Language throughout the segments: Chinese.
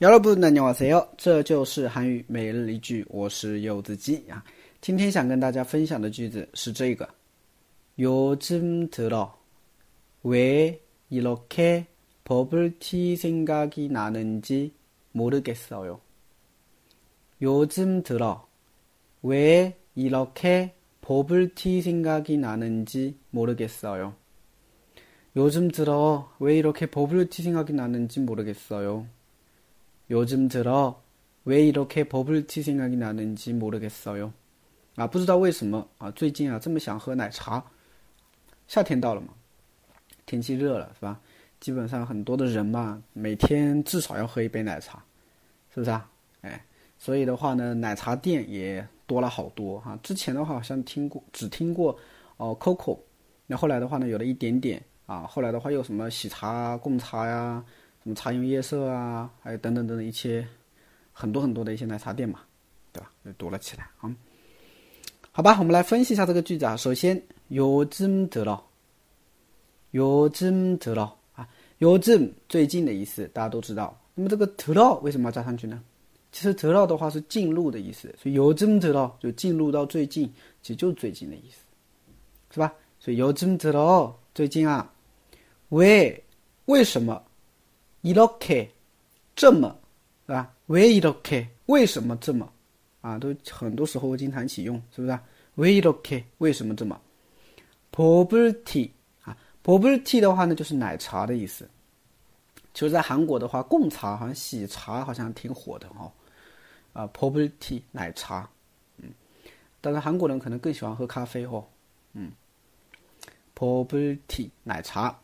여러분안녕하세요，这就是韩语每日一句，我是柚子鸡啊。今天想跟大家分享的句子是这个：요즘들어왜이렇게버블티생각이나는지모르겠어요요즘들어왜이렇게버블티생각이나는지모르겠어요요즘들어왜이렇게버블티생각이나는지모르겠어요 요즘 들어 왜 이렇게 버블티 생각이 나는지 모르겠어요. 啊，不知道为什么啊，最近啊这么想喝奶茶。夏天到了嘛，天气热了是吧？基本上很多的人嘛，每天至少要喝一杯奶茶，是不是啊？哎，所以的话呢，奶茶店也多了好多哈。之前的话好像听过，只听过哦，COCO。那后来的话呢，有了一点点啊。后来的话又什么喜茶、贡茶呀。 什么茶颜悦色啊，还有等等等等一些很多很多的一些奶茶店嘛，对吧？就多了起来啊。好吧，我们来分析一下这个句子啊。首先，요즘들 어， 요즘들 어， 啊，요즘最近的意思，大家都知道。那么这个들어为什么要加上去呢？其实들어的话是进入的意思，所以요즘들어就进入到最近，其实就是最近的意思，是吧？所以요즘들어最近啊，왜为什么？ 이렇게这么，是吧？왜이렇게为什么这么？啊，都很多时候会经常一起用，是不是？왜이렇게为什么这么？버블티啊，버블티的话呢，就是奶茶的意思。其实，在韩国的话，贡茶好像喜茶好像挺火的哦。啊，버블티奶茶，嗯，但是韩国人可能更喜欢喝咖啡哦。嗯，버블티奶茶，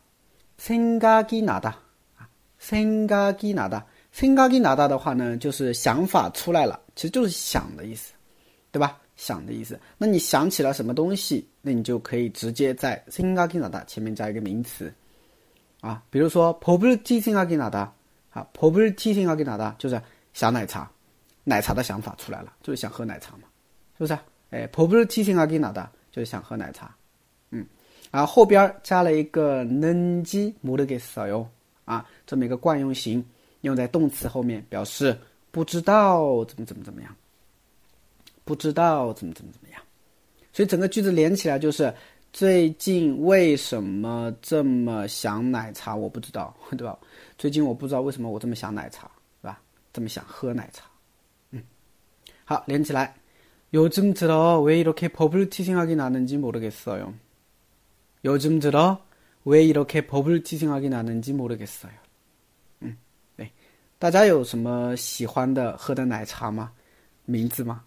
생각이나 다。 생각이나 다， 생각이나다的话呢，就是想法出来了，其实就是想的意思，对吧？想的意思。那你想起了什么东西，那你就可以直接在생각이나다前面加一个名词，啊，比如说버블티생각이나 다， 啊，버블티생각이나 다， 就是想奶茶，奶茶的想法出来了，就是想喝奶茶嘛，是不是？哎，버블티생각이나 다， 就是想喝奶茶，嗯，然后后边加了一个는지모르겠어 요。 啊，这么一个惯用型，用在动词后面，表示不知道怎么怎么怎么样，不知道怎么怎么怎么样。所以整个句子连起来就是最近为什么这么想奶茶？我不知道，对吧？最近我不知道为什么我这么想奶茶，是吧？这么想喝奶茶。嗯，好，连起来。요즘들어왜이렇게버블티생각이나는지모르겠어요요즘들어 왜이렇게버블티생각이나는지모르겠어 요。 嗯，对，大家有什么喜欢的喝的奶茶吗？名字吗？